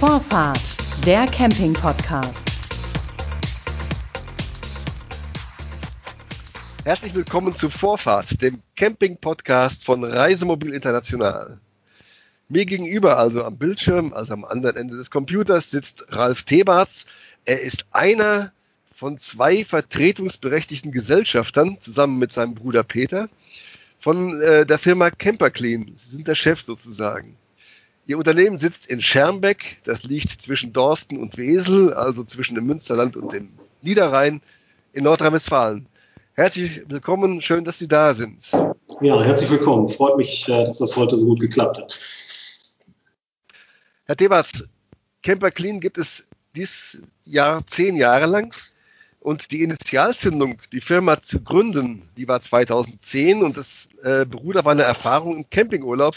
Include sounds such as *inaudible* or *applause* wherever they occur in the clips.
Vorfahrt, der Camping-Podcast. Herzlich willkommen zu Vorfahrt, dem Camping-Podcast von Reisemobil International. Mir gegenüber, also am Bildschirm, also am anderen Ende des Computers, sitzt Ralf Thebarts. Er ist einer von zwei vertretungsberechtigten Gesellschaftern, zusammen mit seinem Bruder Peter, von äh, der Firma Camperclean. Sie sind der Chef sozusagen. Ihr Unternehmen sitzt in Schermbeck, das liegt zwischen Dorsten und Wesel, also zwischen dem Münsterland und dem Niederrhein in Nordrhein-Westfalen. Herzlich willkommen, schön, dass Sie da sind. Ja, herzlich willkommen. Freut mich, äh, dass das heute so gut geklappt hat. Herr Debats, Camper Clean gibt es dieses Jahr zehn Jahre lang. Und die Initialzündung, die Firma zu gründen, die war 2010 und das äh, beruht auf einer Erfahrung im Campingurlaub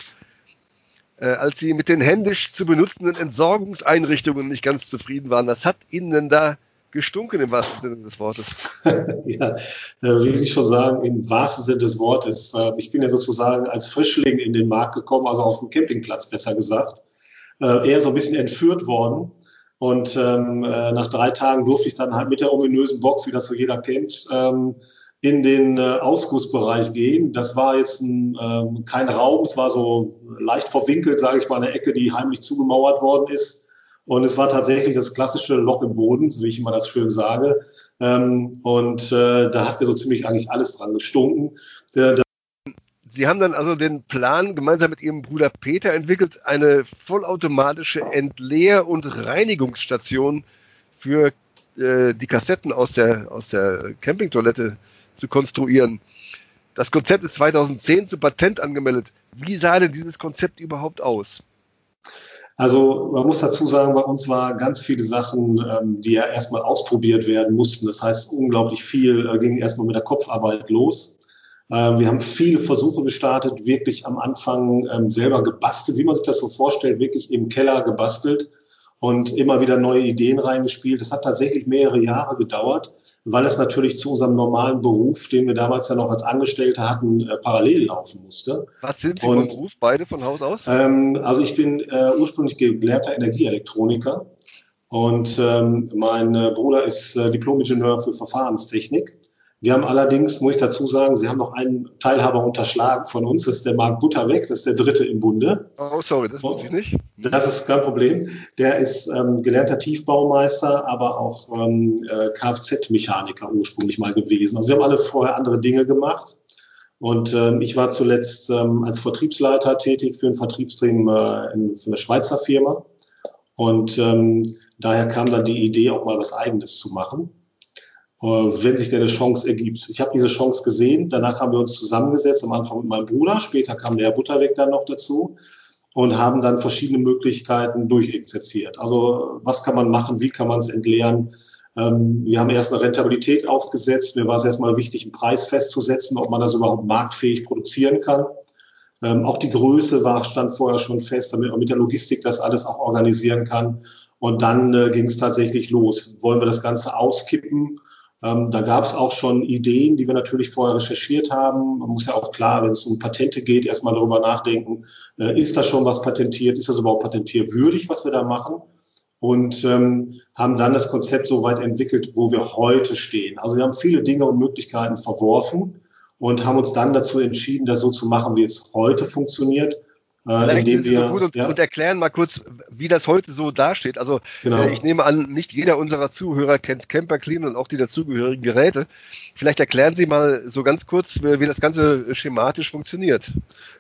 äh, als sie mit den händisch zu benutzenden Entsorgungseinrichtungen nicht ganz zufrieden waren. Was hat ihnen denn da gestunken im wahrsten Sinne des Wortes? *laughs* ja, wie Sie schon sagen, im wahrsten Sinne des Wortes. Äh, ich bin ja sozusagen als Frischling in den Markt gekommen, also auf dem Campingplatz besser gesagt. Äh, eher so ein bisschen entführt worden. Und ähm, nach drei Tagen durfte ich dann halt mit der ominösen Box, wie das so jeder kennt, ähm, in den äh, Ausgussbereich gehen. Das war jetzt ein, ähm, kein Raum, es war so leicht verwinkelt, sage ich mal, eine Ecke, die heimlich zugemauert worden ist. Und es war tatsächlich das klassische Loch im Boden, so wie ich immer das schön sage. Ähm, und äh, da hat mir so ziemlich eigentlich alles dran gestunken. Äh, Sie haben dann also den Plan gemeinsam mit Ihrem Bruder Peter entwickelt, eine vollautomatische Entleer- und Reinigungsstation für äh, die Kassetten aus der, aus der Campingtoilette zu konstruieren. Das Konzept ist 2010 zu Patent angemeldet. Wie sah denn dieses Konzept überhaupt aus? Also man muss dazu sagen, bei uns waren ganz viele Sachen, ähm, die ja erstmal ausprobiert werden mussten. Das heißt, unglaublich viel äh, ging erstmal mit der Kopfarbeit los. Ähm, wir haben viele Versuche gestartet, wirklich am Anfang ähm, selber gebastelt, wie man sich das so vorstellt, wirklich im Keller gebastelt und immer wieder neue Ideen reingespielt. Das hat tatsächlich mehrere Jahre gedauert, weil es natürlich zu unserem normalen Beruf, den wir damals ja noch als Angestellte hatten, äh, parallel laufen musste. Was sind Sie und, vom Beruf, beide von Haus aus? Ähm, also ich bin äh, ursprünglich gelehrter Energieelektroniker und ähm, mein äh, Bruder ist äh, Diplomingenieur für Verfahrenstechnik. Wir haben allerdings, muss ich dazu sagen, Sie haben noch einen Teilhaber unterschlagen von uns, das ist der Marc Butterweg, das ist der dritte im Bunde. Oh, sorry, das wusste ich nicht. Das ist kein Problem. Der ist ähm, gelernter Tiefbaumeister, aber auch ähm, äh, Kfz-Mechaniker ursprünglich mal gewesen. Also wir haben alle vorher andere Dinge gemacht. Und ähm, ich war zuletzt ähm, als Vertriebsleiter tätig für ein Vertriebsteam äh, in, für eine Schweizer Firma. Und ähm, daher kam dann die Idee, auch mal was Eigenes zu machen. Äh, wenn sich denn eine Chance ergibt. Ich habe diese Chance gesehen, danach haben wir uns zusammengesetzt, am Anfang mit meinem Bruder, später kam der Butterweg dann noch dazu und haben dann verschiedene Möglichkeiten durchexerziert. Also was kann man machen, wie kann man es entleeren? Ähm, wir haben erst eine Rentabilität aufgesetzt. Mir war es erstmal wichtig, einen Preis festzusetzen, ob man das überhaupt marktfähig produzieren kann. Ähm, auch die Größe war, stand vorher schon fest, damit man mit der Logistik das alles auch organisieren kann. Und dann äh, ging es tatsächlich los. Wollen wir das Ganze auskippen? Ähm, da gab es auch schon Ideen, die wir natürlich vorher recherchiert haben. Man muss ja auch klar, wenn es um Patente geht, erstmal darüber nachdenken, äh, ist da schon was patentiert, ist das überhaupt patentierwürdig, was wir da machen? Und ähm, haben dann das Konzept so weit entwickelt, wo wir heute stehen. Also wir haben viele Dinge und Möglichkeiten verworfen und haben uns dann dazu entschieden, das so zu machen, wie es heute funktioniert. Äh, indem wir, so und, ja. und, erklären mal kurz, wie das heute so dasteht. Also genau. äh, ich nehme an, nicht jeder unserer Zuhörer kennt Camper Clean und auch die dazugehörigen Geräte. Vielleicht erklären Sie mal so ganz kurz, wie, wie das Ganze schematisch funktioniert.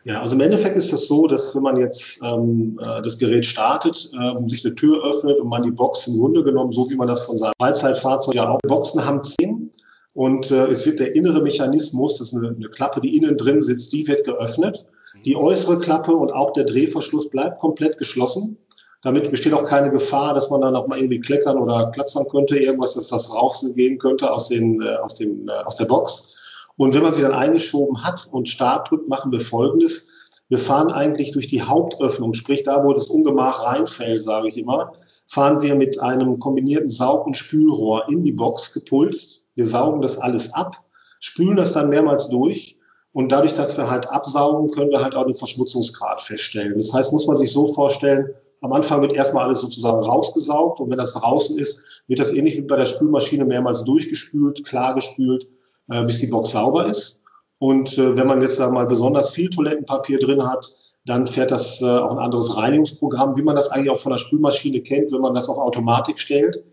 Ja, also im Endeffekt ist das so, dass wenn man jetzt ähm, äh, das Gerät startet, äh, sich eine Tür öffnet und man die Box im Grunde genommen, so wie man das von seinem Freizeitfahrzeug ja auch, Boxen haben zehn und äh, es wird der innere Mechanismus, das ist eine, eine Klappe, die innen drin sitzt, die wird geöffnet die äußere Klappe und auch der Drehverschluss bleibt komplett geschlossen. Damit besteht auch keine Gefahr, dass man dann auch mal irgendwie kleckern oder klatzern könnte, irgendwas, dass was rausgehen könnte aus, den, äh, aus, dem, äh, aus der Box. Und wenn man sie dann eingeschoben hat und Start drückt, machen wir Folgendes. Wir fahren eigentlich durch die Hauptöffnung, sprich da, wo das Ungemach reinfällt, sage ich immer, fahren wir mit einem kombinierten Saug- und Spülrohr in die Box gepulst. Wir saugen das alles ab, spülen das dann mehrmals durch und dadurch, dass wir halt absaugen, können wir halt auch den Verschmutzungsgrad feststellen. Das heißt, muss man sich so vorstellen, Am Anfang wird erstmal alles sozusagen rausgesaugt und wenn das draußen ist, wird das ähnlich wie bei der Spülmaschine mehrmals durchgespült, klargespült, äh, bis die Box sauber ist. Und äh, wenn man jetzt da mal besonders viel Toilettenpapier drin hat, dann fährt das äh, auch ein anderes Reinigungsprogramm, wie man das eigentlich auch von der Spülmaschine kennt, wenn man das auf Automatik stellt.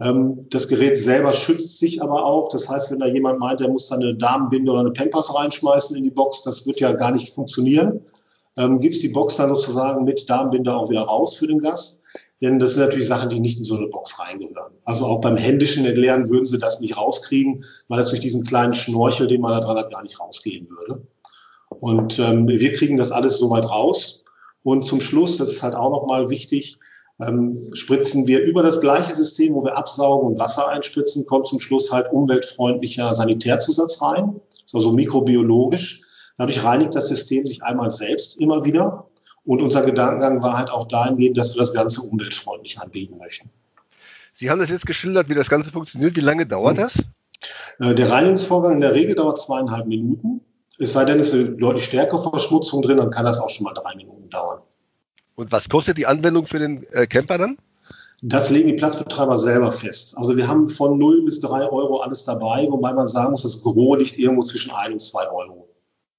Ähm, das Gerät selber schützt sich aber auch. Das heißt, wenn da jemand meint, der muss da eine Damenbinde oder eine Pampers reinschmeißen in die Box, das wird ja gar nicht funktionieren. Ähm, gibst die Box dann sozusagen mit Damenbinde auch wieder raus für den Gast. Denn das sind natürlich Sachen, die nicht in so eine Box reingehören. Also auch beim händischen Entleeren würden sie das nicht rauskriegen, weil das durch diesen kleinen Schnorchel, den man da dran hat, gar nicht rausgehen würde. Und ähm, wir kriegen das alles soweit raus. Und zum Schluss, das ist halt auch nochmal wichtig, ähm, spritzen wir über das gleiche System, wo wir absaugen und Wasser einspritzen, kommt zum Schluss halt umweltfreundlicher Sanitärzusatz rein. Das ist also mikrobiologisch. Dadurch reinigt das System sich einmal selbst immer wieder. Und unser Gedankengang war halt auch dahingehend, dass wir das Ganze umweltfreundlich anbieten möchten. Sie haben das jetzt geschildert, wie das Ganze funktioniert. Wie lange dauert das? Äh, der Reinigungsvorgang in der Regel dauert zweieinhalb Minuten. Es sei denn, es ist eine deutlich stärkere Verschmutzung drin, dann kann das auch schon mal drei Minuten dauern. Und was kostet die Anwendung für den äh, Camper dann? Das legen die Platzbetreiber selber fest. Also wir haben von 0 bis 3 Euro alles dabei, wobei man sagen muss, das Gros liegt irgendwo zwischen 1 und 2 Euro.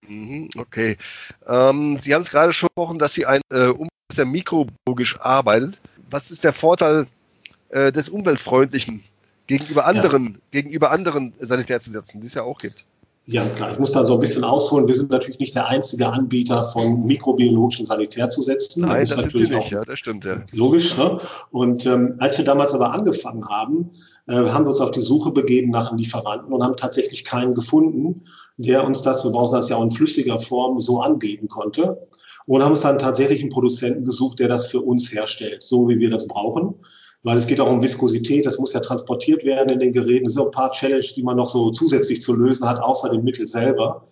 Mhm, okay. Ähm, Sie haben es gerade schon gesprochen, dass Sie ein äh, der mikrobiologisch arbeitet. Was ist der Vorteil äh, des umweltfreundlichen gegenüber anderen, ja. gegenüber anderen Sanitärzusätzen, die es ja auch gibt? Ja, klar. Ich muss da so ein bisschen ausholen. Wir sind natürlich nicht der einzige Anbieter von mikrobiologischen Sanitärzusätzen. Nein, das, das natürlich nicht. Ja, das stimmt. Ja. Logisch. Ne? Und ähm, als wir damals aber angefangen haben, äh, haben wir uns auf die Suche begeben nach einem Lieferanten und haben tatsächlich keinen gefunden, der uns das, wir brauchen das ja auch in flüssiger Form, so anbieten konnte. Und haben uns dann tatsächlich einen Produzenten gesucht, der das für uns herstellt, so wie wir das brauchen weil es geht auch um Viskosität, das muss ja transportiert werden in den Geräten. Das sind ein paar Challenges, die man noch so zusätzlich zu lösen hat, außer dem Mittel selber.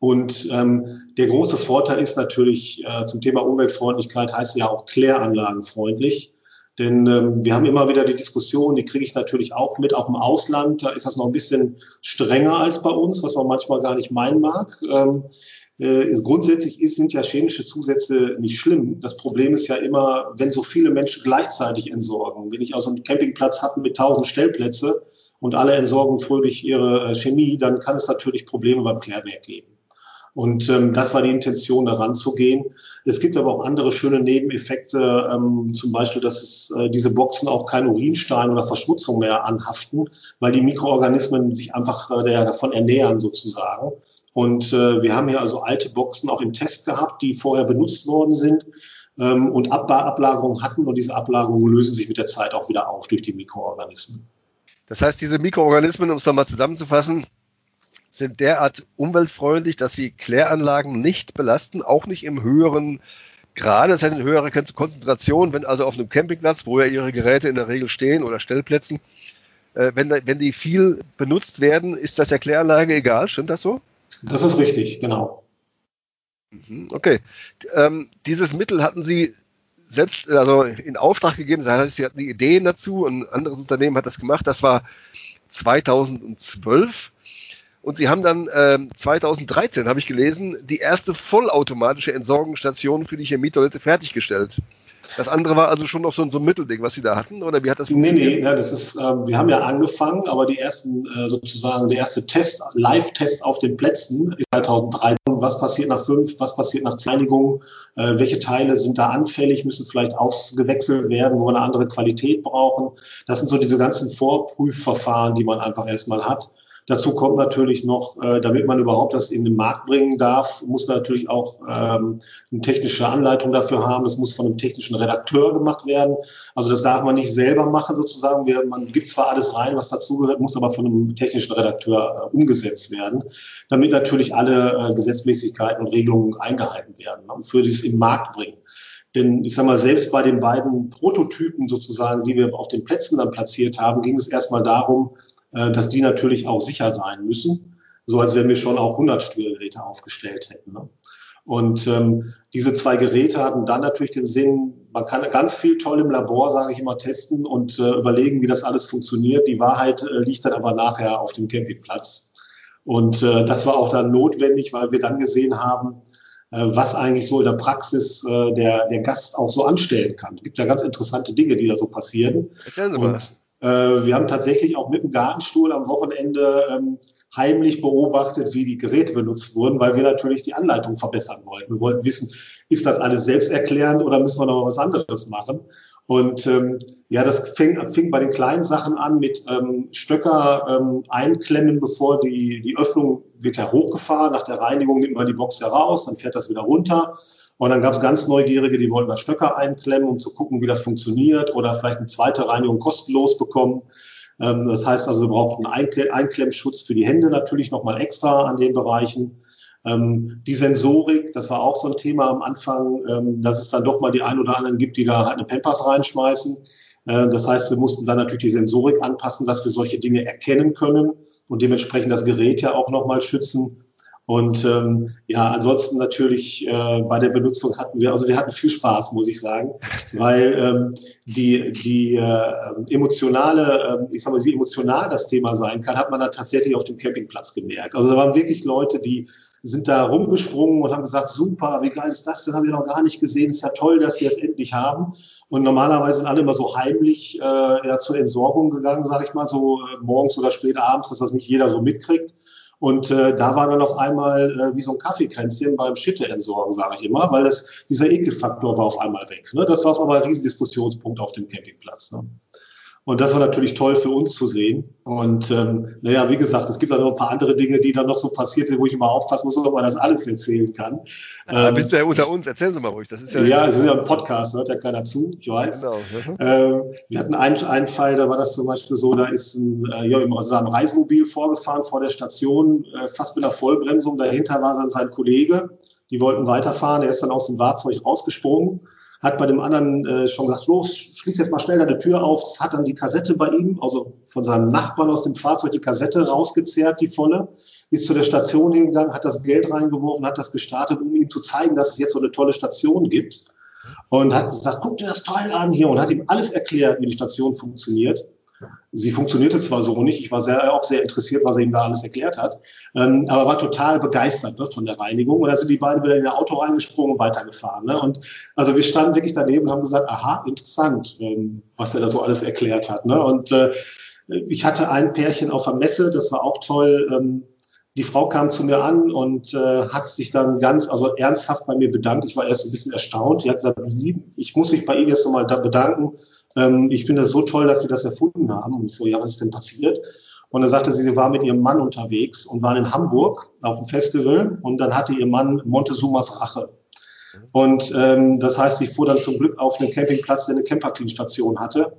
Und ähm, der große Vorteil ist natürlich äh, zum Thema Umweltfreundlichkeit heißt ja auch kläranlagenfreundlich. Denn ähm, wir haben immer wieder die Diskussion, die kriege ich natürlich auch mit, auch im Ausland, da ist das noch ein bisschen strenger als bei uns, was man manchmal gar nicht meinen mag. Ähm, äh, grundsätzlich ist, sind ja chemische Zusätze nicht schlimm. Das Problem ist ja immer, wenn so viele Menschen gleichzeitig entsorgen. Wenn ich also einen Campingplatz habe mit tausend Stellplätze und alle entsorgen fröhlich ihre äh, Chemie, dann kann es natürlich Probleme beim Klärwerk geben. Und ähm, das war die Intention, daran zu gehen. Es gibt aber auch andere schöne Nebeneffekte, ähm, zum Beispiel, dass es, äh, diese Boxen auch kein Urinstein oder Verschmutzung mehr anhaften, weil die Mikroorganismen sich einfach äh, davon ernähren sozusagen. Und äh, wir haben hier also alte Boxen auch im Test gehabt, die vorher benutzt worden sind ähm, und Ab Ablagerungen hatten. Und diese Ablagerungen lösen sich mit der Zeit auch wieder auf durch die Mikroorganismen. Das heißt, diese Mikroorganismen, um es nochmal zusammenzufassen, sind derart umweltfreundlich, dass sie Kläranlagen nicht belasten, auch nicht im höheren Grade, das heißt in höherer Konzentration, wenn also auf einem Campingplatz, wo ja ihre Geräte in der Regel stehen oder Stellplätzen, äh, wenn, wenn die viel benutzt werden, ist das der Kläranlage egal, stimmt das so? Das ist richtig, genau. Mhm, okay. Ähm, dieses Mittel hatten Sie selbst also in Auftrag gegeben, das heißt, Sie hatten die Ideen dazu, ein anderes Unternehmen hat das gemacht, das war 2012. Und sie haben dann ähm, 2013, habe ich gelesen, die erste vollautomatische Entsorgungsstation für die Chemietoilette fertiggestellt. Das andere war also schon noch so ein, so ein Mittelding, was Sie da hatten, oder wie hat das funktioniert? Nee, nee, ja, das ist, äh, wir haben ja angefangen, aber die ersten, äh, sozusagen, der erste Test, Live-Test auf den Plätzen ist 2013. Was passiert nach fünf, was passiert nach Zeinigung, äh, welche Teile sind da anfällig, müssen vielleicht ausgewechselt werden, wo wir eine andere Qualität brauchen. Das sind so diese ganzen Vorprüfverfahren, die man einfach erstmal hat. Dazu kommt natürlich noch, äh, damit man überhaupt das in den Markt bringen darf, muss man natürlich auch ähm, eine technische Anleitung dafür haben. Das muss von einem technischen Redakteur gemacht werden. Also das darf man nicht selber machen sozusagen. Man gibt zwar alles rein, was dazugehört, muss aber von einem technischen Redakteur äh, umgesetzt werden, damit natürlich alle äh, Gesetzmäßigkeiten und Regelungen eingehalten werden ne, für dieses im Markt bringen. Denn ich sage mal, selbst bei den beiden Prototypen sozusagen, die wir auf den Plätzen dann platziert haben, ging es erstmal darum, äh, dass die natürlich auch sicher sein müssen, so als wenn wir schon auch 100 Steuergeräte aufgestellt hätten. Ne? Und ähm, diese zwei Geräte hatten dann natürlich den Sinn, man kann ganz viel toll im Labor, sage ich immer, testen und äh, überlegen, wie das alles funktioniert. Die Wahrheit äh, liegt dann aber nachher auf dem Campingplatz. Und äh, das war auch dann notwendig, weil wir dann gesehen haben, äh, was eigentlich so in der Praxis äh, der, der Gast auch so anstellen kann. Es gibt ja ganz interessante Dinge, die da so passieren. Erzählen Sie mal. Und, äh, wir haben tatsächlich auch mit dem Gartenstuhl am Wochenende ähm, heimlich beobachtet, wie die Geräte benutzt wurden, weil wir natürlich die Anleitung verbessern wollten. Wir wollten wissen, ist das alles selbsterklärend oder müssen wir noch was anderes machen? Und ähm, ja, das fing, fing bei den kleinen Sachen an mit ähm, Stöcker ähm, einklemmen, bevor die, die Öffnung wird ja hochgefahren. Nach der Reinigung nimmt man die Box heraus, dann fährt das wieder runter. Und dann gab es ganz Neugierige, die wollten da Stöcker einklemmen, um zu gucken, wie das funktioniert oder vielleicht eine zweite Reinigung kostenlos bekommen. Ähm, das heißt also, wir brauchen einen Einklemmschutz für die Hände natürlich nochmal extra an den Bereichen. Ähm, die Sensorik, das war auch so ein Thema am Anfang, ähm, dass es dann doch mal die ein oder anderen gibt, die da halt eine Pampers reinschmeißen. Äh, das heißt, wir mussten dann natürlich die Sensorik anpassen, dass wir solche Dinge erkennen können und dementsprechend das Gerät ja auch nochmal schützen. Und ähm, ja, ansonsten natürlich äh, bei der Benutzung hatten wir, also wir hatten viel Spaß, muss ich sagen, weil ähm, die, die äh, emotionale, äh, ich sag mal, wie emotional das Thema sein kann, hat man dann tatsächlich auf dem Campingplatz gemerkt. Also da waren wirklich Leute, die sind da rumgesprungen und haben gesagt, super, wie geil ist das denn, haben wir noch gar nicht gesehen, ist ja toll, dass sie es endlich haben. Und normalerweise sind alle immer so heimlich äh, ja, zur Entsorgung gegangen, sage ich mal, so äh, morgens oder spät abends, dass das nicht jeder so mitkriegt. Und äh, da war dann auf einmal äh, wie so ein Kaffeekränzchen beim Schitte entsorgen, sage ich immer, weil das, dieser Ekelfaktor war auf einmal weg. Ne? Das war auf einmal ein Riesendiskussionspunkt auf dem Campingplatz. Ne? Und das war natürlich toll für uns zu sehen. Und ähm, naja, wie gesagt, es gibt dann noch ein paar andere Dinge, die dann noch so passiert sind, wo ich immer aufpassen muss, ob man das alles erzählen kann. Da ähm, bist du ja unter uns, erzählen Sie mal ruhig. Das ist ja, ja, das ist ja ein Podcast, hört ja keiner zu, ich weiß. Genau. Mhm. Ähm, wir hatten einen, einen Fall, da war das zum Beispiel so, da ist ein, äh, ja, also ein Reisemobil vorgefahren vor der Station, äh, fast mit einer Vollbremsung. Dahinter war dann sein Kollege. Die wollten weiterfahren. Er ist dann aus dem Fahrzeug rausgesprungen hat bei dem anderen äh, schon gesagt, los, schließ jetzt mal schnell deine Tür auf. Das hat dann die Kassette bei ihm, also von seinem Nachbarn aus dem Fahrzeug, die Kassette rausgezerrt, die volle, ist zu der Station hingegangen, hat das Geld reingeworfen, hat das gestartet, um ihm zu zeigen, dass es jetzt so eine tolle Station gibt. Und hat gesagt, guck dir das Teil an hier und hat ihm alles erklärt, wie die Station funktioniert. Sie funktionierte zwar so nicht, ich war sehr, auch sehr interessiert, was er ihm da alles erklärt hat, ähm, aber war total begeistert ne, von der Reinigung. Und da sind die beiden wieder in ihr Auto reingesprungen und weitergefahren. Ne? Und also wir standen wirklich daneben und haben gesagt, aha, interessant, ähm, was er da so alles erklärt hat. Ne? Und äh, ich hatte ein Pärchen auf der Messe, das war auch toll. Ähm, die Frau kam zu mir an und äh, hat sich dann ganz, also ernsthaft bei mir bedankt. Ich war erst ein bisschen erstaunt. Die hat gesagt, ich muss mich bei Ihnen jetzt nochmal da bedanken ähm, ich finde es so toll, dass Sie das erfunden haben. Und ich so, ja, was ist denn passiert? Und dann sagte sie, sie war mit ihrem Mann unterwegs und waren in Hamburg auf dem Festival und dann hatte ihr Mann Montezumas Rache. Und ähm, das heißt, sie fuhr dann zum Glück auf einen Campingplatz, der eine Camperclean-Station hatte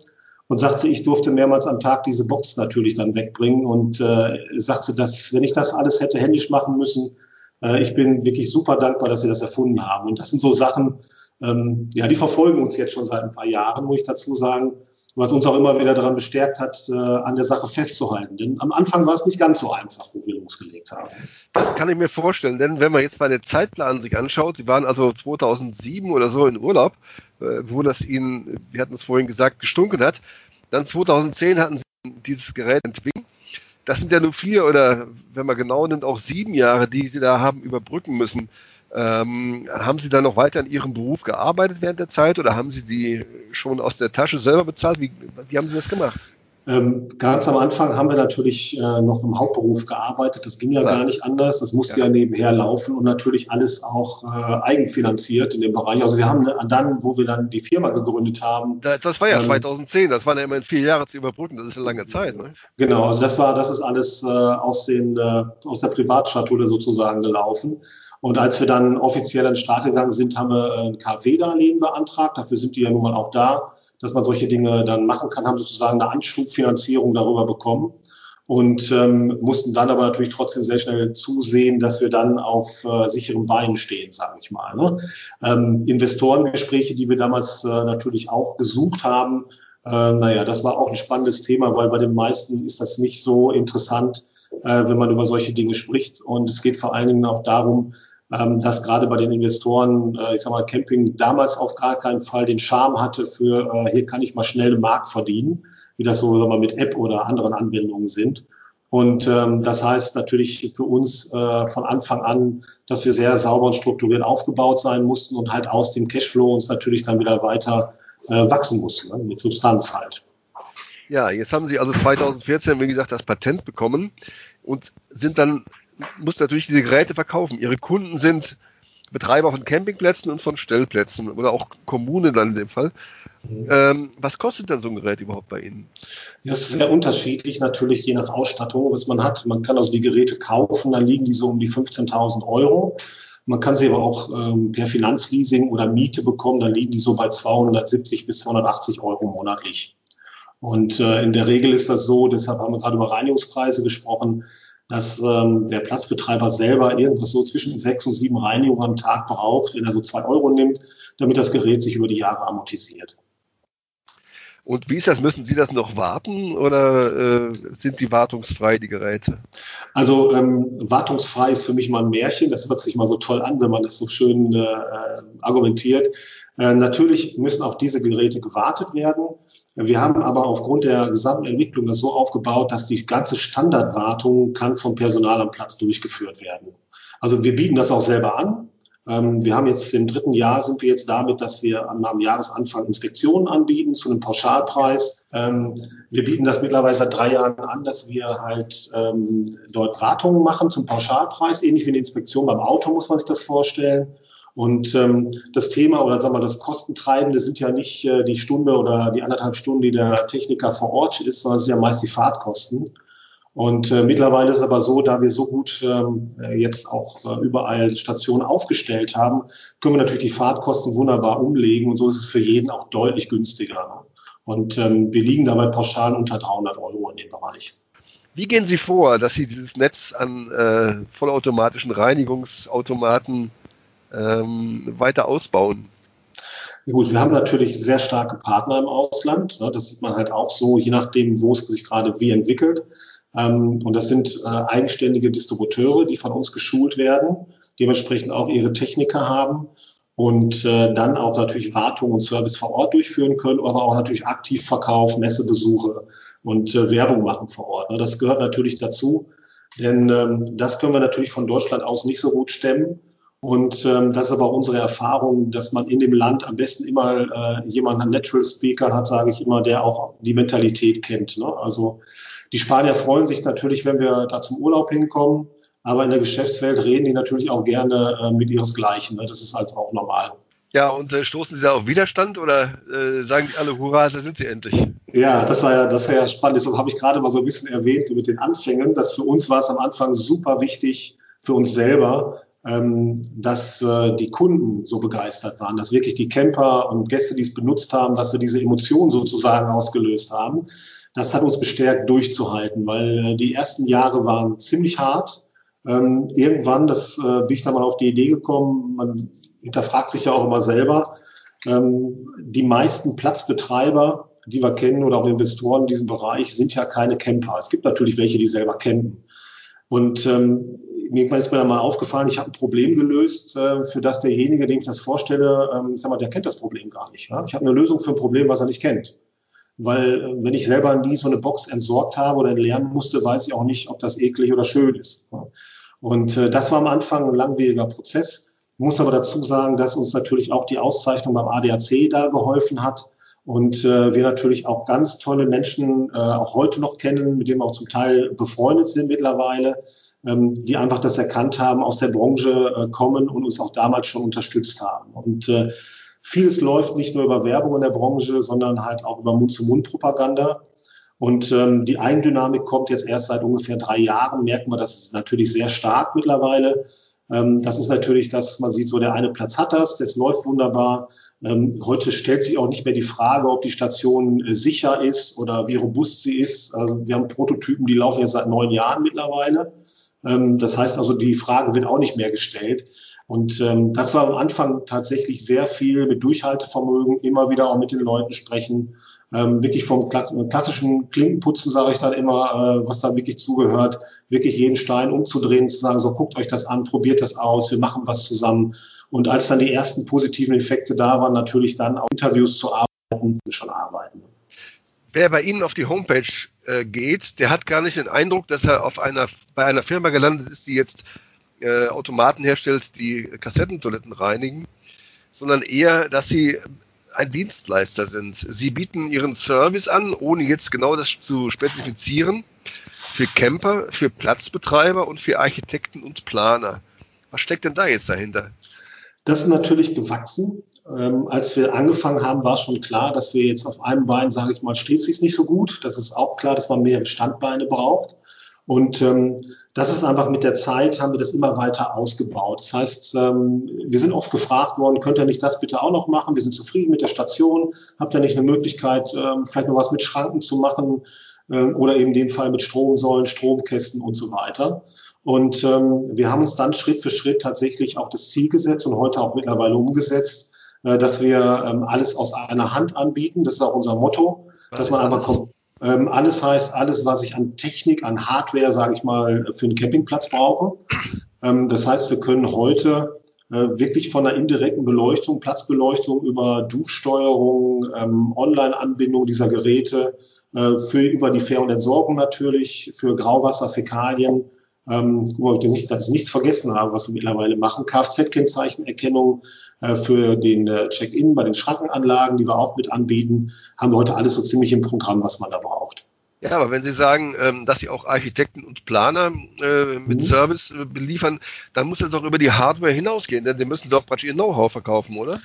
und sagte, ich durfte mehrmals am Tag diese Box natürlich dann wegbringen und äh, sagte, dass wenn ich das alles hätte händisch machen müssen, äh, ich bin wirklich super dankbar, dass sie das erfunden haben. Und das sind so Sachen, ähm, ja, die verfolgen uns jetzt schon seit ein paar Jahren, muss ich dazu sagen, was uns auch immer wieder daran bestärkt hat, äh, an der Sache festzuhalten. Denn am Anfang war es nicht ganz so einfach, wo wir losgelegt haben. Das kann ich mir vorstellen, denn wenn man jetzt mal den Zeitplan sich anschaut, Sie waren also 2007 oder so in Urlaub, äh, wo das Ihnen, wir hatten es vorhin gesagt, gestunken hat. Dann 2010 hatten Sie dieses Gerät entwickelt. Das sind ja nur vier oder, wenn man genau nimmt, auch sieben Jahre, die Sie da haben überbrücken müssen. Ähm, haben Sie dann noch weiter in Ihrem Beruf gearbeitet während der Zeit oder haben Sie die schon aus der Tasche selber bezahlt? Wie, wie haben Sie das gemacht? Ähm, ganz am Anfang haben wir natürlich äh, noch im Hauptberuf gearbeitet. Das ging ja Klar. gar nicht anders. Das musste ja. ja nebenher laufen und natürlich alles auch äh, eigenfinanziert in dem Bereich. Also wir haben dann, wo wir dann die Firma gegründet haben. Das, das war ja ähm, 2010. Das waren ja immerhin vier Jahre zu überbrücken. Das ist eine lange Zeit. Ne? Genau. Also das war, das ist alles äh, aus den äh, aus der Privatschatulle sozusagen gelaufen. Und als wir dann offiziell an den Start gegangen sind, haben wir ein KfW-Darlehen beantragt. Dafür sind die ja nun mal auch da, dass man solche Dinge dann machen kann, haben sozusagen eine Anschubfinanzierung darüber bekommen und ähm, mussten dann aber natürlich trotzdem sehr schnell zusehen, dass wir dann auf äh, sicheren Beinen stehen, sage ich mal. Ne? Ähm, Investorengespräche, die wir damals äh, natürlich auch gesucht haben, äh, naja, das war auch ein spannendes Thema, weil bei den meisten ist das nicht so interessant, äh, wenn man über solche Dinge spricht. Und es geht vor allen Dingen auch darum, ähm, dass gerade bei den Investoren, äh, ich sag mal, Camping damals auf gar keinen Fall den Charme hatte für, äh, hier kann ich mal schnell eine Mark verdienen, wie das so mal, mit App oder anderen Anwendungen sind. Und ähm, das heißt natürlich für uns äh, von Anfang an, dass wir sehr sauber und strukturiert aufgebaut sein mussten und halt aus dem Cashflow uns natürlich dann wieder weiter äh, wachsen mussten, ne? mit Substanz halt. Ja, jetzt haben Sie also 2014, wie gesagt, das Patent bekommen und sind dann, muss natürlich diese Geräte verkaufen. Ihre Kunden sind Betreiber von Campingplätzen und von Stellplätzen oder auch Kommunen dann in dem Fall. Mhm. Ähm, was kostet denn so ein Gerät überhaupt bei Ihnen? Das ist sehr unterschiedlich, natürlich je nach Ausstattung, was man hat. Man kann also die Geräte kaufen, dann liegen die so um die 15.000 Euro. Man kann sie aber auch ähm, per Finanzleasing oder Miete bekommen, dann liegen die so bei 270 bis 280 Euro monatlich. Und äh, in der Regel ist das so, deshalb haben wir gerade über Reinigungspreise gesprochen, dass ähm, der Platzbetreiber selber irgendwas so zwischen sechs und sieben Reinigungen am Tag braucht, wenn er so zwei Euro nimmt, damit das Gerät sich über die Jahre amortisiert. Und wie ist das? Müssen Sie das noch warten oder äh, sind die wartungsfrei, die Geräte? Also ähm, wartungsfrei ist für mich mal ein Märchen. Das hört sich mal so toll an, wenn man das so schön äh, argumentiert. Äh, natürlich müssen auch diese Geräte gewartet werden. Wir haben aber aufgrund der gesamten Entwicklung das so aufgebaut, dass die ganze Standardwartung kann vom Personal am Platz durchgeführt werden. Also wir bieten das auch selber an. Ähm, wir haben jetzt im dritten Jahr sind wir jetzt damit, dass wir am, Jahresanfang Inspektionen anbieten zu einem Pauschalpreis. Ähm, wir bieten das mittlerweile seit drei Jahren an, dass wir halt ähm, dort Wartungen machen zum Pauschalpreis, ähnlich wie eine Inspektion beim Auto muss man sich das vorstellen. Und ähm, das Thema oder sagen wir das Kostentreibende sind ja nicht äh, die Stunde oder die anderthalb Stunden, die der Techniker vor Ort ist, sondern es sind ja meist die Fahrtkosten. Und äh, mittlerweile ist es aber so, da wir so gut ähm, jetzt auch äh, überall Stationen aufgestellt haben, können wir natürlich die Fahrtkosten wunderbar umlegen und so ist es für jeden auch deutlich günstiger. Und ähm, wir liegen dabei pauschal unter 300 Euro in dem Bereich. Wie gehen Sie vor, dass Sie dieses Netz an äh, vollautomatischen Reinigungsautomaten ähm, weiter ausbauen? Ja gut, wir haben natürlich sehr starke Partner im Ausland. Ne? Das sieht man halt auch so, je nachdem, wo es sich gerade wie entwickelt. Ähm, und das sind äh, eigenständige Distributeure, die von uns geschult werden, dementsprechend auch ihre Techniker haben und äh, dann auch natürlich Wartung und Service vor Ort durchführen können, aber auch natürlich aktiv Verkauf, Messebesuche und äh, Werbung machen vor Ort. Ne? Das gehört natürlich dazu, denn ähm, das können wir natürlich von Deutschland aus nicht so gut stemmen. Und ähm, das ist aber auch unsere Erfahrung, dass man in dem Land am besten immer äh, jemanden, einen Natural Speaker hat, sage ich immer, der auch die Mentalität kennt. Ne? Also die Spanier freuen sich natürlich, wenn wir da zum Urlaub hinkommen, aber in der Geschäftswelt reden die natürlich auch gerne äh, mit ihresgleichen. Ne? Das ist halt auch normal. Ja, und äh, stoßen Sie da auf Widerstand oder äh, sagen die alle, hurra, da sind Sie endlich? Ja, das war ja, das war ja spannend. Deshalb habe ich gerade mal so ein bisschen erwähnt mit den Anfängen, dass für uns war es am Anfang super wichtig, für uns selber, dass äh, die Kunden so begeistert waren, dass wirklich die Camper und Gäste, die es benutzt haben, dass wir diese Emotionen sozusagen ausgelöst haben. Das hat uns bestärkt, durchzuhalten, weil äh, die ersten Jahre waren ziemlich hart. Ähm, irgendwann, das äh, bin ich dann mal auf die Idee gekommen, man hinterfragt sich ja auch immer selber, ähm, die meisten Platzbetreiber, die wir kennen oder auch Investoren in diesem Bereich, sind ja keine Camper. Es gibt natürlich welche, die selber campen. Und ähm, mir ist mir dann mal aufgefallen, ich habe ein Problem gelöst, äh, für das derjenige, dem ich das vorstelle, ähm, ich sag mal, der kennt das Problem gar nicht. Ja? Ich habe eine Lösung für ein Problem, was er nicht kennt. Weil äh, wenn ich selber nie so eine Box entsorgt habe oder lernen musste, weiß ich auch nicht, ob das eklig oder schön ist. Ja? Und äh, das war am Anfang ein langwieriger Prozess. Ich muss aber dazu sagen, dass uns natürlich auch die Auszeichnung beim ADAC da geholfen hat, und äh, wir natürlich auch ganz tolle Menschen äh, auch heute noch kennen, mit denen wir auch zum Teil befreundet sind mittlerweile, ähm, die einfach das erkannt haben, aus der Branche äh, kommen und uns auch damals schon unterstützt haben. Und äh, vieles läuft nicht nur über Werbung in der Branche, sondern halt auch über Mund-zu-Mund-Propaganda. Und ähm, die Eigendynamik kommt jetzt erst seit ungefähr drei Jahren, merken wir, das ist natürlich sehr stark mittlerweile. Ähm, das ist natürlich, dass man sieht, so der eine Platz hat das, das läuft wunderbar. Ähm, heute stellt sich auch nicht mehr die Frage, ob die Station äh, sicher ist oder wie robust sie ist. Also wir haben Prototypen, die laufen jetzt seit neun Jahren mittlerweile. Ähm, das heißt also, die Frage wird auch nicht mehr gestellt. Und ähm, das war am Anfang tatsächlich sehr viel mit Durchhaltevermögen, immer wieder auch mit den Leuten sprechen, ähm, wirklich vom klassischen Klinkenputzen, sage ich dann immer, äh, was da wirklich zugehört, wirklich jeden Stein umzudrehen, zu sagen, so guckt euch das an, probiert das aus, wir machen was zusammen. Und als dann die ersten positiven Effekte da waren, natürlich dann auch Interviews zu arbeiten, schon arbeiten. wer bei Ihnen auf die Homepage äh, geht, der hat gar nicht den Eindruck, dass er auf einer, bei einer Firma gelandet ist, die jetzt äh, Automaten herstellt, die Kassettentoiletten reinigen, sondern eher, dass Sie ein Dienstleister sind. Sie bieten Ihren Service an, ohne jetzt genau das zu spezifizieren, für Camper, für Platzbetreiber und für Architekten und Planer. Was steckt denn da jetzt dahinter? Das ist natürlich gewachsen. Ähm, als wir angefangen haben, war schon klar, dass wir jetzt auf einem Bein, sage ich mal, steht sich nicht so gut. Das ist auch klar, dass man mehr Standbeine braucht. Und ähm, das ist einfach mit der Zeit, haben wir das immer weiter ausgebaut. Das heißt, ähm, wir sind oft gefragt worden, könnt ihr nicht das bitte auch noch machen? Wir sind zufrieden mit der Station. Habt ihr nicht eine Möglichkeit, ähm, vielleicht noch was mit Schranken zu machen? Ähm, oder eben den Fall mit Stromsäulen, Stromkästen und so weiter. Und ähm, wir haben uns dann Schritt für Schritt tatsächlich auf das Ziel gesetzt und heute auch mittlerweile umgesetzt, äh, dass wir ähm, alles aus einer Hand anbieten. Das ist auch unser Motto, was dass man einfach kommt. Ähm, alles heißt, alles, was ich an Technik, an Hardware, sage ich mal, für einen Campingplatz brauche. Ähm, das heißt, wir können heute äh, wirklich von der indirekten Beleuchtung, Platzbeleuchtung über Duschsteuerung, ähm, Online-Anbindung dieser Geräte, äh, für über die Fähr- und Entsorgung natürlich, für Grauwasser, Fäkalien, ähm, wo ich nicht, dass ich nichts vergessen habe, was wir mittlerweile machen. Kfz-Kennzeichenerkennung äh, für den äh, Check-in bei den Schrankenanlagen, die wir auch mit anbieten, haben wir heute alles so ziemlich im Programm, was man da braucht. Ja, aber wenn Sie sagen, ähm, dass Sie auch Architekten und Planer äh, mit mhm. Service äh, beliefern, dann muss das doch über die Hardware hinausgehen, denn Sie müssen doch praktisch Ihr Know-how verkaufen, oder?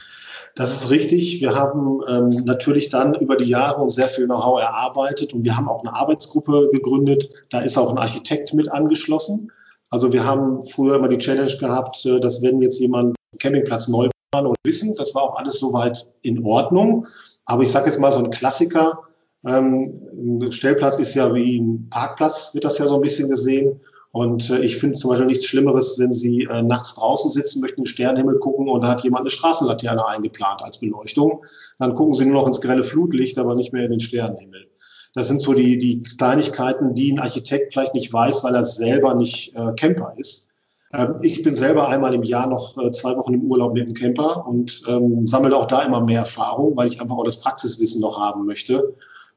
Das ist richtig. Wir haben ähm, natürlich dann über die Jahre uns sehr viel Know-how erarbeitet und wir haben auch eine Arbeitsgruppe gegründet. Da ist auch ein Architekt mit angeschlossen. Also wir haben früher immer die Challenge gehabt, äh, dass wenn jetzt jemand Campingplatz neu planen und wissen, das war auch alles soweit in Ordnung. Aber ich sage jetzt mal so ein Klassiker. Ähm, ein Stellplatz ist ja wie ein Parkplatz, wird das ja so ein bisschen gesehen. Und äh, ich finde zum Beispiel nichts Schlimmeres, wenn Sie äh, nachts draußen sitzen, möchten den Sternenhimmel gucken und da hat jemand eine Straßenlaterne eingeplant als Beleuchtung. Dann gucken Sie nur noch ins grelle Flutlicht, aber nicht mehr in den Sternenhimmel. Das sind so die, die Kleinigkeiten, die ein Architekt vielleicht nicht weiß, weil er selber nicht äh, Camper ist. Ähm, ich bin selber einmal im Jahr noch äh, zwei Wochen im Urlaub mit dem Camper und ähm, sammle auch da immer mehr Erfahrung, weil ich einfach auch das Praxiswissen noch haben möchte.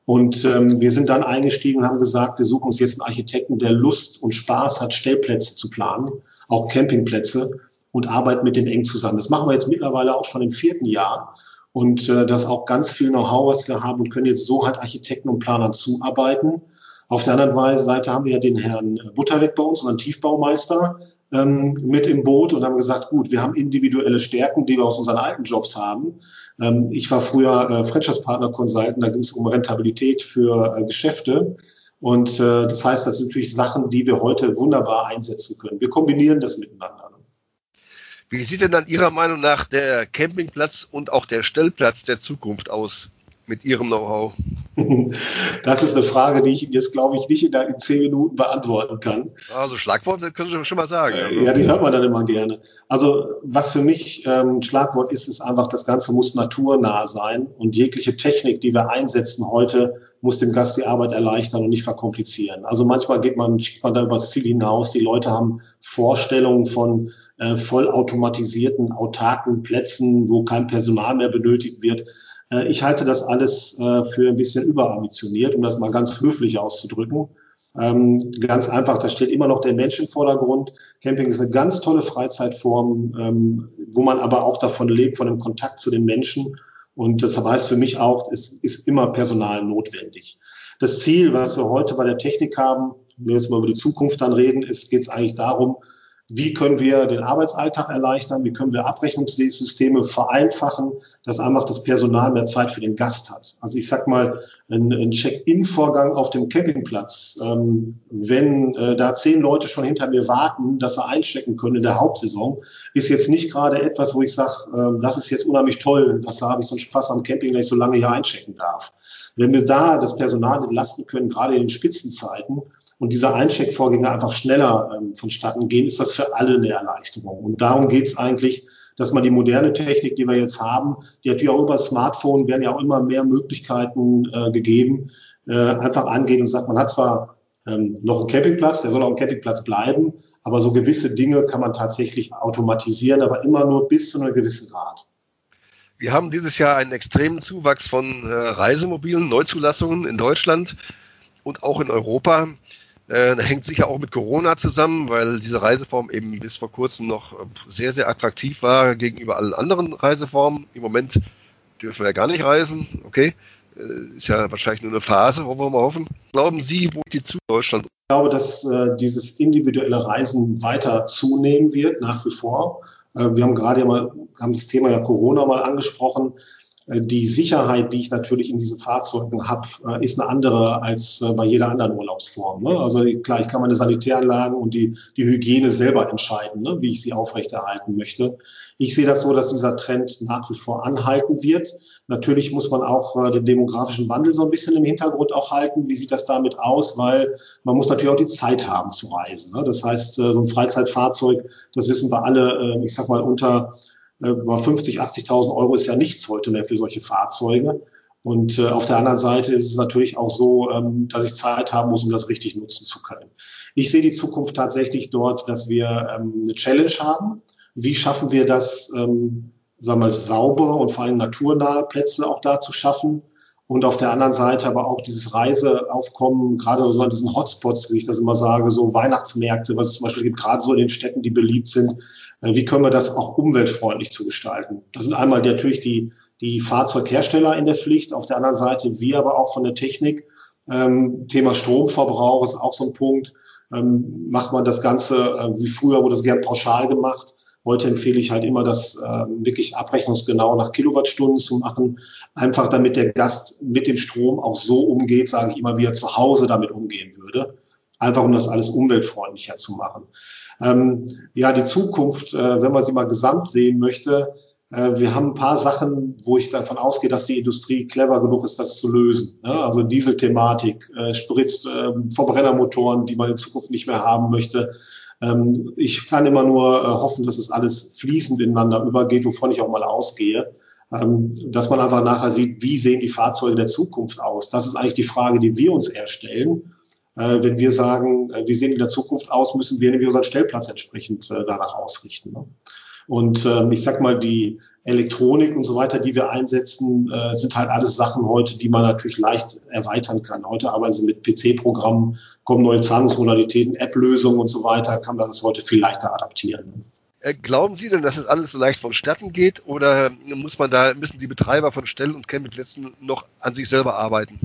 Und ähm, wir sind dann eingestiegen und haben gesagt, wir suchen uns jetzt einen Architekten, der Lust und Spaß hat, Stellplätze zu planen, auch Campingplätze und arbeiten mit denen eng zusammen. Das machen wir jetzt mittlerweile auch schon im vierten Jahr. Und äh, das auch ganz viel Know-how, was wir haben und können jetzt so halt Architekten und Planern zuarbeiten. Auf der anderen Seite haben wir ja den Herrn Butterweg bei uns, unseren Tiefbaumeister, ähm, mit im Boot und haben gesagt, gut, wir haben individuelle Stärken, die wir aus unseren alten Jobs haben. Ähm, ich war früher äh, Franchise Partner Consultant, da ging es um Rentabilität für äh, Geschäfte. Und äh, das heißt, das sind natürlich Sachen, die wir heute wunderbar einsetzen können. Wir kombinieren das miteinander. Wie sieht denn dann Ihrer Meinung nach der Campingplatz und auch der Stellplatz der Zukunft aus? Mit Ihrem Know-how? *laughs* Das ist eine Frage, die ich Ihnen jetzt, glaube ich, nicht in, in zehn Minuten beantworten kann. Also Schlagworte können Sie schon mal sagen. Äh, ja, die hört man dann immer gerne. Also was für mich ähm, Schlagwort ist, ist einfach, das Ganze muss naturnah sein und jegliche Technik, die wir einsetzen heute, muss dem Gast die Arbeit erleichtern und nicht verkomplizieren. Also manchmal geht man, schickt man da über das Ziel hinaus. Die Leute haben Vorstellungen von äh, vollautomatisierten, autarken Plätzen, wo kein Personal mehr benötigt wird. Äh, ich halte das alles äh, für ein bisschen überambitioniert, um das mal ganz höflich auszudrücken. Ähm, ganz einfach, da steht immer noch der Mensch im Vordergrund. Camping ist eine ganz tolle Freizeitform, ähm, wo man aber auch davon lebt, von dem Kontakt zu den Menschen. Und das heißt für mich auch, es ist immer Personal notwendig. Das Ziel, was wir heute bei der Technik haben, wenn wir jetzt mal über die Zukunft dann reden, ist, geht es eigentlich darum, wie können wir den Arbeitsalltag erleichtern, wie können wir Abrechnungssysteme vereinfachen, dass einfach das Personal mehr Zeit für den Gast hat. Also ich sag mal, ein, ein Check-in-Vorgang auf dem Campingplatz, ähm, wenn äh, da zehn Leute schon hinter mir warten, dass sie einchecken können in der Hauptsaison, ist jetzt nicht gerade etwas, wo ich sage, äh, das ist jetzt unheimlich toll, dass da habe ich so einen Spaß am Camping, dass ich so lange hier einchecken darf. Wenn wir da das Personal entlasten können, gerade in den Spitzenzeiten, und diese Eincheckvorgänge einfach schneller ähm, vonstatten gehen, ist das für alle eine Erleichterung. Und darum geht es eigentlich, dass man die moderne Technik, die wir jetzt haben, die natürlich auch über Smartphone werden ja auch immer mehr Möglichkeiten äh, gegeben, äh, einfach angeht und sagt, man hat zwar ähm, noch einen Campingplatz, der soll auch ein Campingplatz bleiben, aber so gewisse Dinge kann man tatsächlich automatisieren, aber immer nur bis zu einem gewissen Grad. Wir haben dieses Jahr einen extremen Zuwachs von äh, Reisemobilen, Neuzulassungen in Deutschland und auch in Europa. Äh, hängt sicher auch mit Corona zusammen, weil diese Reiseform eben bis vor kurzem noch äh, sehr, sehr attraktiv war gegenüber allen anderen Reiseformen. Im Moment dürfen wir ja gar nicht reisen, okay. Äh, ist ja wahrscheinlich nur eine Phase, wollen wir mal hoffen. Glauben Sie, wo die zu Deutschland? Ich glaube, dass äh, dieses individuelle Reisen weiter zunehmen wird, nach wie vor. Äh, wir haben gerade ja mal, haben das Thema ja Corona mal angesprochen. Äh, die Sicherheit, die ich natürlich in diesen Fahrzeugen habe, äh, ist eine andere als bei jeder anderen Urlaubsform. Ne? Also klar, ich kann meine Sanitäranlagen und die, die Hygiene selber entscheiden, ne? wie ich sie aufrechterhalten möchte. Ich sehe das so, dass dieser Trend nach wie vor anhalten wird. Natürlich muss man auch den demografischen Wandel so ein bisschen im Hintergrund auch halten. Wie sieht das damit aus? Weil man muss natürlich auch die Zeit haben zu reisen. Ne? Das heißt, so ein Freizeitfahrzeug, das wissen wir alle, ich sag mal unter 50, äh, 80.000 Euro ist ja nichts heute mehr für solche Fahrzeuge. Und äh, auf der anderen Seite ist es natürlich auch so, ähm, dass ich Zeit haben muss, um das richtig nutzen zu können. Ich sehe die Zukunft tatsächlich dort, dass wir ähm, eine Challenge haben. Wie schaffen wir das, ähm, sagen wir mal, saubere und vor allem naturnahe Plätze auch da zu schaffen? Und auf der anderen Seite aber auch dieses Reiseaufkommen, gerade so an diesen Hotspots, wie ich das immer sage, so Weihnachtsmärkte, was es zum Beispiel gibt, gerade so in den Städten, die beliebt sind, wie können wir das auch umweltfreundlich zu gestalten? Das sind einmal natürlich die, die Fahrzeughersteller in der Pflicht, auf der anderen Seite wir aber auch von der Technik. Ähm, Thema Stromverbrauch ist auch so ein Punkt. Ähm, macht man das Ganze, äh, wie früher wurde es gern pauschal gemacht. Heute empfehle ich halt immer, das äh, wirklich abrechnungsgenau nach Kilowattstunden zu machen, einfach damit der Gast mit dem Strom auch so umgeht, sage ich immer, wie er zu Hause damit umgehen würde. Einfach um das alles umweltfreundlicher zu machen. Ähm, ja, die Zukunft, äh, wenn man sie mal gesamt sehen möchte, äh, wir haben ein paar Sachen, wo ich davon ausgehe, dass die Industrie clever genug ist, das zu lösen. Ne? Also Dieselthematik, äh, Sprit, äh, Verbrennermotoren, die man in Zukunft nicht mehr haben möchte. Ähm, ich kann immer nur äh, hoffen, dass es alles fließend ineinander übergeht, wovon ich auch mal ausgehe. Ähm, dass man einfach nachher sieht, wie sehen die Fahrzeuge der Zukunft aus. Das ist eigentlich die Frage, die wir uns eher stellen. Äh, wenn wir sagen, äh, wie sehen in der Zukunft aus, müssen wir nämlich unseren Stellplatz entsprechend äh, danach ausrichten. Ne? Und ähm, ich sag mal, die Elektronik und so weiter, die wir einsetzen, äh, sind halt alles Sachen heute, die man natürlich leicht erweitern kann. Heute arbeiten sie mit PC-Programmen, kommen neue Zahlungsmodalitäten, App-Lösungen und so weiter, kann man das heute viel leichter adaptieren. Glauben Sie denn, dass es das alles so leicht vonstatten geht oder muss man da, müssen die Betreiber von Stell- und Campingplätzen noch an sich selber arbeiten?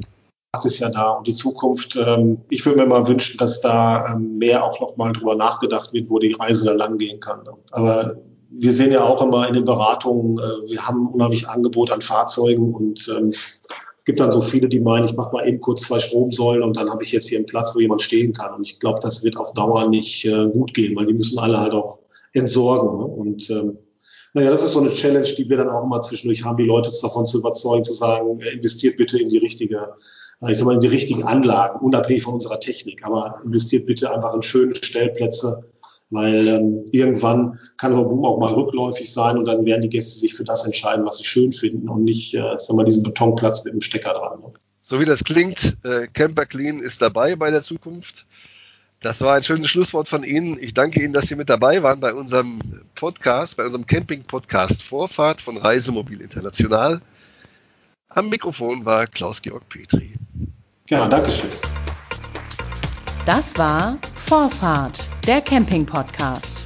Ist ja da und die Zukunft. Ähm, ich würde mir mal wünschen, dass da ähm, mehr auch noch mal drüber nachgedacht wird, wo die Reise da lang gehen kann. Aber wir sehen ja auch immer in den Beratungen, äh, wir haben unheimlich Angebot an Fahrzeugen und ähm, es gibt dann so viele, die meinen, ich mache mal eben kurz zwei Stromsäulen und dann habe ich jetzt hier einen Platz, wo jemand stehen kann. Und ich glaube, das wird auf Dauer nicht äh, gut gehen, weil die müssen alle halt auch entsorgen. Ne? Und ähm, naja, das ist so eine Challenge, die wir dann auch immer zwischendurch haben, die Leute davon zu überzeugen, zu sagen, äh, investiert bitte in die richtige ich sag mal, in die richtigen Anlagen, unabhängig von unserer Technik. Aber investiert bitte einfach in schöne Stellplätze, weil ähm, irgendwann kann der Boom auch mal rückläufig sein und dann werden die Gäste sich für das entscheiden, was sie schön finden und nicht, äh, sag mal, diesen Betonplatz mit dem Stecker dran. Ne? So wie das klingt, äh, Camper Clean ist dabei bei der Zukunft. Das war ein schönes Schlusswort von Ihnen. Ich danke Ihnen, dass Sie mit dabei waren bei unserem Podcast, bei unserem Camping-Podcast Vorfahrt von Reisemobil International. Am Mikrofon war Klaus-Georg Petri. Ja, danke schön. Das war Vorfahrt, der Camping-Podcast.